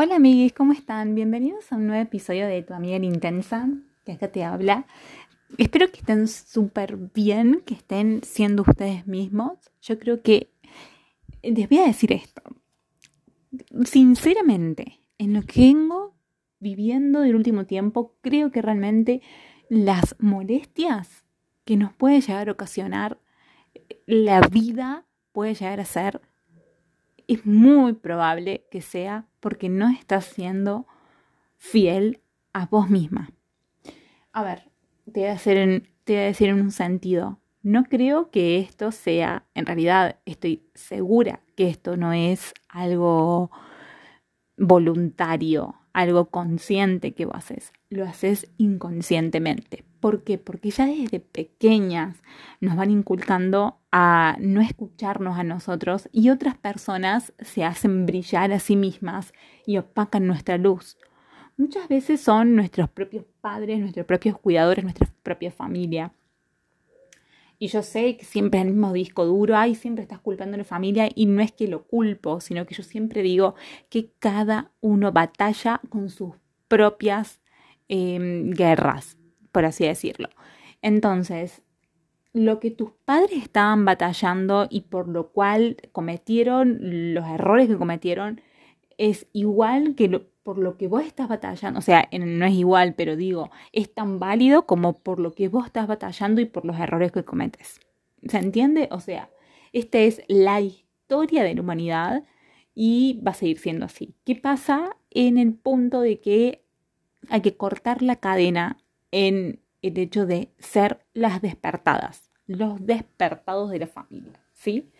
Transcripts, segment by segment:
Hola amiguis, ¿cómo están? Bienvenidos a un nuevo episodio de Tu Amiga Intensa, que acá te habla. Espero que estén súper bien, que estén siendo ustedes mismos. Yo creo que les voy a decir esto. Sinceramente, en lo que vengo viviendo del último tiempo, creo que realmente las molestias que nos puede llegar a ocasionar la vida puede llegar a ser es muy probable que sea porque no estás siendo fiel a vos misma. A ver, te voy a, te voy a decir en un sentido. No creo que esto sea, en realidad estoy segura que esto no es algo voluntario, algo consciente que vos haces. Lo haces inconscientemente. ¿Por qué? Porque ya desde pequeñas nos van inculcando a no escucharnos a nosotros y otras personas se hacen brillar a sí mismas y opacan nuestra luz. Muchas veces son nuestros propios padres, nuestros propios cuidadores, nuestra propia familia. Y yo sé que siempre es el mismo disco duro, ay, siempre estás culpando a la familia y no es que lo culpo, sino que yo siempre digo que cada uno batalla con sus propias em, guerras por así decirlo. Entonces, lo que tus padres estaban batallando y por lo cual cometieron los errores que cometieron es igual que por lo que vos estás batallando, o sea, no es igual, pero digo, es tan válido como por lo que vos estás batallando y por los errores que cometes. ¿Se entiende? O sea, esta es la historia de la humanidad y va a seguir siendo así. ¿Qué pasa en el punto de que hay que cortar la cadena en el hecho de ser las despertadas, los despertados de la familia, ¿sí?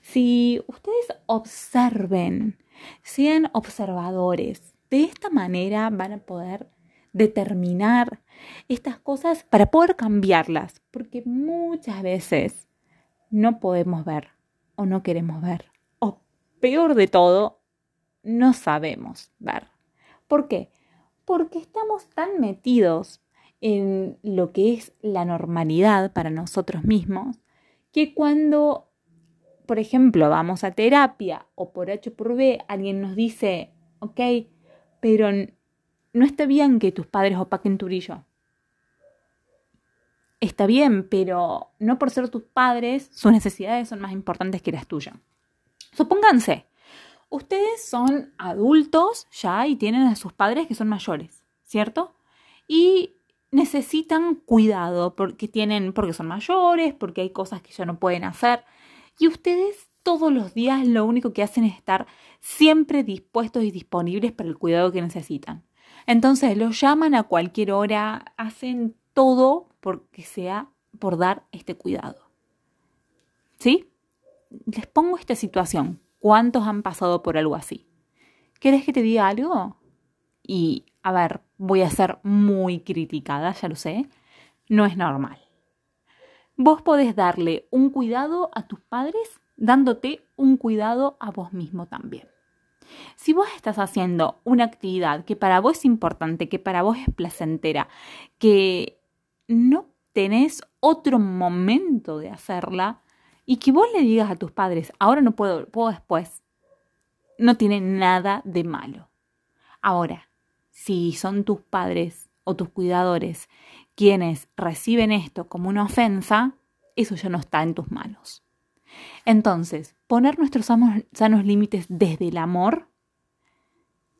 Si ustedes observen, sean observadores, de esta manera van a poder determinar estas cosas para poder cambiarlas, porque muchas veces no podemos ver o no queremos ver, o peor de todo, no sabemos ver. ¿Por qué? Porque estamos tan metidos en lo que es la normalidad para nosotros mismos, que cuando, por ejemplo, vamos a terapia o por H por B, alguien nos dice, ok, pero no está bien que tus padres opaquen tu brillo. Está bien, pero no por ser tus padres, sus necesidades son más importantes que las tuyas. Supónganse, ustedes son adultos ya y tienen a sus padres que son mayores, ¿cierto? Y necesitan cuidado porque tienen, porque son mayores, porque hay cosas que ya no pueden hacer. Y ustedes todos los días lo único que hacen es estar siempre dispuestos y disponibles para el cuidado que necesitan. Entonces los llaman a cualquier hora, hacen todo porque sea por dar este cuidado. ¿Sí? Les pongo esta situación. ¿Cuántos han pasado por algo así? ¿Quieres que te diga algo? Y a ver, voy a ser muy criticada, ya lo sé, no es normal. Vos podés darle un cuidado a tus padres dándote un cuidado a vos mismo también. Si vos estás haciendo una actividad que para vos es importante, que para vos es placentera, que no tenés otro momento de hacerla y que vos le digas a tus padres, ahora no puedo, puedo después, no tiene nada de malo. Ahora, si son tus padres o tus cuidadores quienes reciben esto como una ofensa, eso ya no está en tus manos. Entonces, poner nuestros sanos límites desde el amor,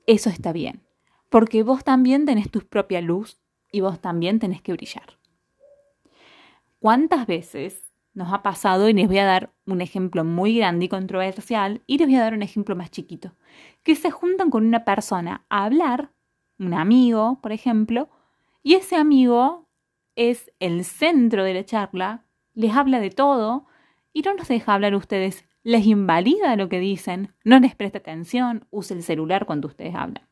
eso está bien, porque vos también tenés tu propia luz y vos también tenés que brillar. ¿Cuántas veces nos ha pasado, y les voy a dar un ejemplo muy grande y controversial, y les voy a dar un ejemplo más chiquito, que se juntan con una persona a hablar un amigo, por ejemplo, y ese amigo es el centro de la charla, les habla de todo y no nos deja hablar ustedes, les invalida lo que dicen, no les presta atención, usa el celular cuando ustedes hablan.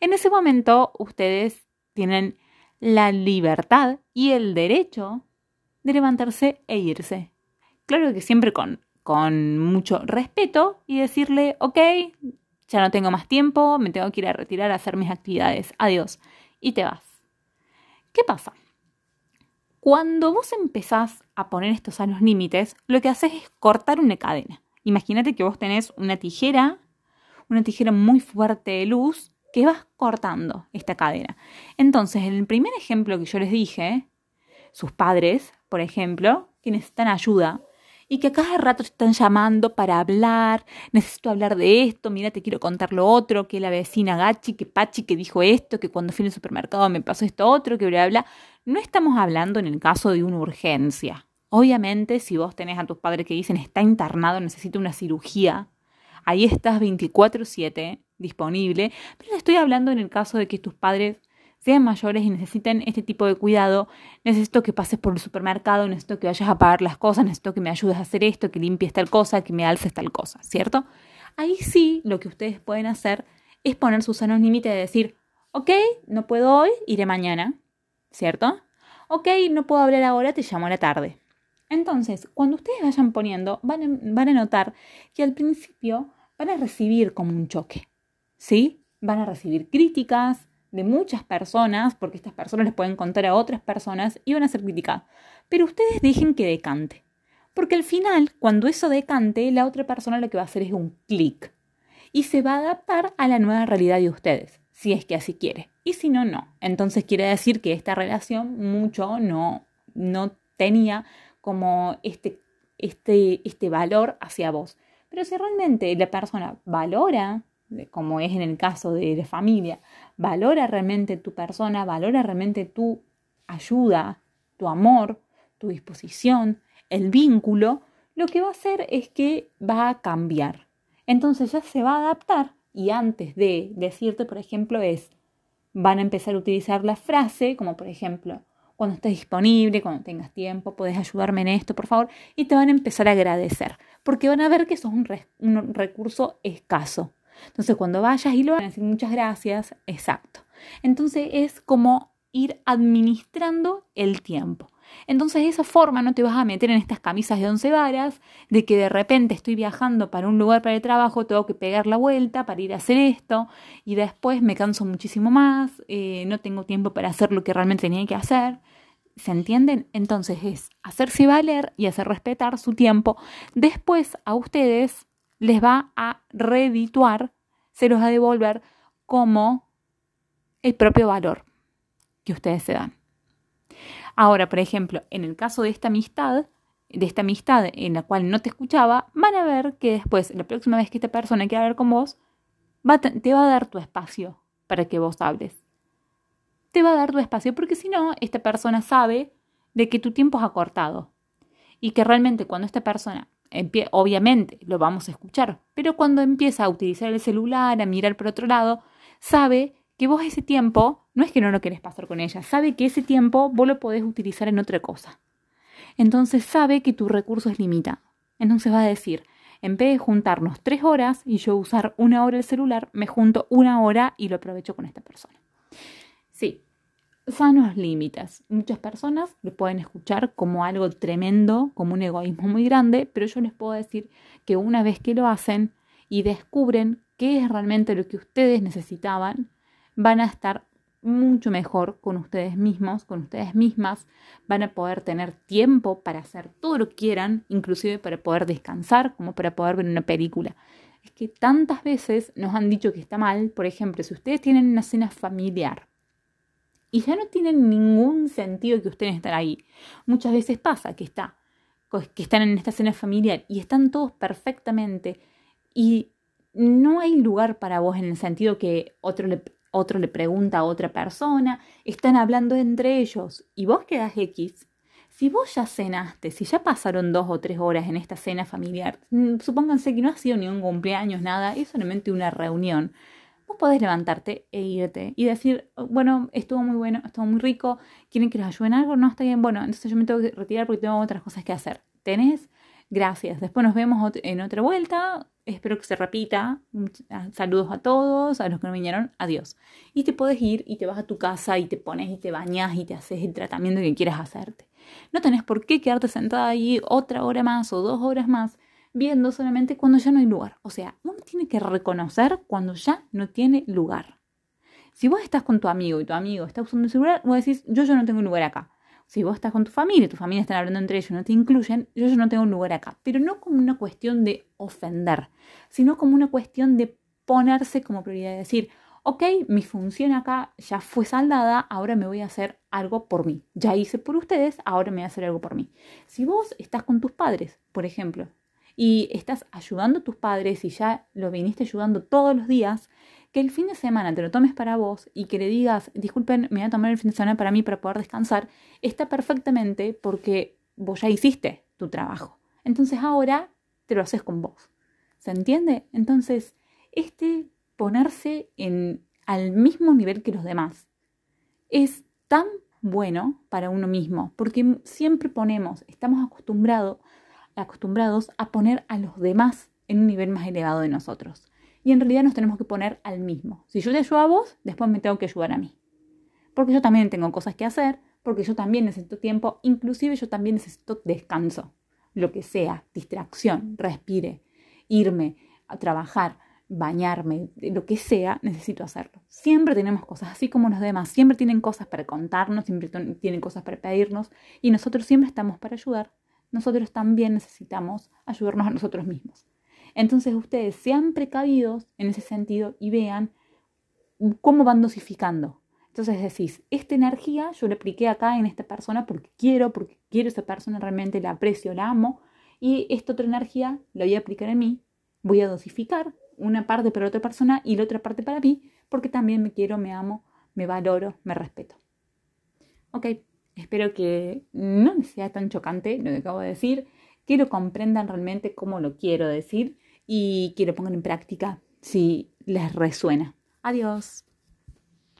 En ese momento ustedes tienen la libertad y el derecho de levantarse e irse. Claro que siempre con, con mucho respeto y decirle, ok, ya no tengo más tiempo, me tengo que ir a retirar a hacer mis actividades, adiós, y te vas. ¿Qué pasa? Cuando vos empezás a poner estos a límites, lo que haces es cortar una cadena. Imagínate que vos tenés una tijera, una tijera muy fuerte de luz que vas cortando esta cadena. Entonces, en el primer ejemplo que yo les dije, sus padres, por ejemplo, que necesitan ayuda y que cada rato te están llamando para hablar, necesito hablar de esto, mira, te quiero contar lo otro, que la vecina Gachi, que Pachi, que dijo esto, que cuando fui al supermercado me pasó esto otro, que bla, bla. No estamos hablando en el caso de una urgencia. Obviamente, si vos tenés a tus padres que dicen está internado, necesita una cirugía, ahí estás 24/7 disponible, pero estoy hablando en el caso de que tus padres sean mayores y necesiten este tipo de cuidado, necesito que pases por el supermercado, necesito que vayas a pagar las cosas, necesito que me ayudes a hacer esto, que limpies tal cosa, que me alces tal cosa, ¿cierto? Ahí sí lo que ustedes pueden hacer es poner sus sanos límites de decir, ok, no puedo hoy, iré mañana, ¿cierto? Ok, no puedo hablar ahora, te llamo a la tarde. Entonces, cuando ustedes vayan poniendo, van a, van a notar que al principio van a recibir como un choque, ¿sí? Van a recibir críticas, de muchas personas, porque estas personas les pueden contar a otras personas y van a ser criticadas. Pero ustedes dejen que decante. Porque al final, cuando eso decante, la otra persona lo que va a hacer es un clic. Y se va a adaptar a la nueva realidad de ustedes, si es que así quiere. Y si no, no. Entonces quiere decir que esta relación mucho no, no tenía como este, este, este valor hacia vos. Pero si realmente la persona valora como es en el caso de la familia, valora realmente tu persona, valora realmente tu ayuda, tu amor, tu disposición, el vínculo, lo que va a hacer es que va a cambiar. Entonces ya se va a adaptar y antes de decirte, por ejemplo, es, van a empezar a utilizar la frase, como por ejemplo, cuando estés disponible, cuando tengas tiempo, puedes ayudarme en esto, por favor, y te van a empezar a agradecer, porque van a ver que eso es un, un recurso escaso. Entonces, cuando vayas y lo hagas, muchas gracias, exacto. Entonces, es como ir administrando el tiempo. Entonces, de esa forma no te vas a meter en estas camisas de once varas, de que de repente estoy viajando para un lugar para el trabajo, tengo que pegar la vuelta para ir a hacer esto, y después me canso muchísimo más, eh, no tengo tiempo para hacer lo que realmente tenía que hacer. ¿Se entienden? Entonces es hacerse valer y hacer respetar su tiempo. Después a ustedes les va a redituar, se los va a devolver como el propio valor que ustedes se dan. Ahora, por ejemplo, en el caso de esta amistad, de esta amistad en la cual no te escuchaba, van a ver que después, la próxima vez que esta persona quiera hablar con vos, te va a dar tu espacio para que vos hables. Te va a dar tu espacio porque si no, esta persona sabe de que tu tiempo es acortado y que realmente cuando esta persona obviamente lo vamos a escuchar, pero cuando empieza a utilizar el celular, a mirar por otro lado, sabe que vos ese tiempo, no es que no lo querés pasar con ella, sabe que ese tiempo vos lo podés utilizar en otra cosa. Entonces sabe que tu recurso es limitado. Entonces va a decir, en vez de juntarnos tres horas y yo usar una hora el celular, me junto una hora y lo aprovecho con esta persona. Sí, sanos límites. Muchas personas lo pueden escuchar como algo tremendo, como un egoísmo muy grande, pero yo les puedo decir que una vez que lo hacen y descubren qué es realmente lo que ustedes necesitaban, van a estar mucho mejor con ustedes mismos, con ustedes mismas, van a poder tener tiempo para hacer todo lo que quieran, inclusive para poder descansar, como para poder ver una película. Es que tantas veces nos han dicho que está mal, por ejemplo, si ustedes tienen una cena familiar, y ya no tiene ningún sentido que ustedes estén ahí. Muchas veces pasa que está que están en esta cena familiar y están todos perfectamente y no hay lugar para vos en el sentido que otro le, otro le pregunta a otra persona, están hablando entre ellos y vos quedás X. Si vos ya cenaste, si ya pasaron dos o tres horas en esta cena familiar, mm, supónganse que no ha sido ni un cumpleaños, nada, es solamente una reunión vos podés levantarte e irte y decir, bueno, estuvo muy bueno, estuvo muy rico, ¿quieren que les ayude en algo? No, está bien, bueno, entonces yo me tengo que retirar porque tengo otras cosas que hacer. ¿Tenés? Gracias. Después nos vemos en otra vuelta. Espero que se repita. Ah, saludos a todos, a los que no vinieron. Adiós. Y te puedes ir y te vas a tu casa y te pones y te bañas y te haces el tratamiento que quieras hacerte. No tenés por qué quedarte sentada ahí otra hora más o dos horas más viendo solamente cuando ya no hay lugar. O sea, uno tiene que reconocer cuando ya no tiene lugar. Si vos estás con tu amigo y tu amigo está usando el celular, vos decís, yo ya no tengo lugar acá. Si vos estás con tu familia y tu familia están hablando entre ellos no te incluyen, yo ya no tengo un lugar acá. Pero no como una cuestión de ofender, sino como una cuestión de ponerse como prioridad decir, ok, mi función acá ya fue saldada, ahora me voy a hacer algo por mí. Ya hice por ustedes, ahora me voy a hacer algo por mí. Si vos estás con tus padres, por ejemplo, y estás ayudando a tus padres y ya lo viniste ayudando todos los días, que el fin de semana te lo tomes para vos y que le digas, disculpen, me voy a tomar el fin de semana para mí para poder descansar, está perfectamente porque vos ya hiciste tu trabajo. Entonces ahora te lo haces con vos. ¿Se entiende? Entonces, este ponerse en, al mismo nivel que los demás es tan bueno para uno mismo, porque siempre ponemos, estamos acostumbrados acostumbrados a poner a los demás en un nivel más elevado de nosotros. Y en realidad nos tenemos que poner al mismo. Si yo te ayudo a vos, después me tengo que ayudar a mí. Porque yo también tengo cosas que hacer, porque yo también necesito tiempo, inclusive yo también necesito descanso. Lo que sea, distracción, respire, irme a trabajar, bañarme, lo que sea, necesito hacerlo. Siempre tenemos cosas, así como los demás, siempre tienen cosas para contarnos, siempre tienen cosas para pedirnos y nosotros siempre estamos para ayudar nosotros también necesitamos ayudarnos a nosotros mismos. Entonces ustedes sean precavidos en ese sentido y vean cómo van dosificando. Entonces decís, esta energía yo la apliqué acá en esta persona porque quiero, porque quiero a esa persona, realmente la aprecio, la amo, y esta otra energía la voy a aplicar en mí, voy a dosificar una parte para otra persona y la otra parte para mí, porque también me quiero, me amo, me valoro, me respeto. Ok, Espero que no sea tan chocante lo que acabo de decir, que lo comprendan realmente como lo quiero decir y que lo pongan en práctica si les resuena. Adiós.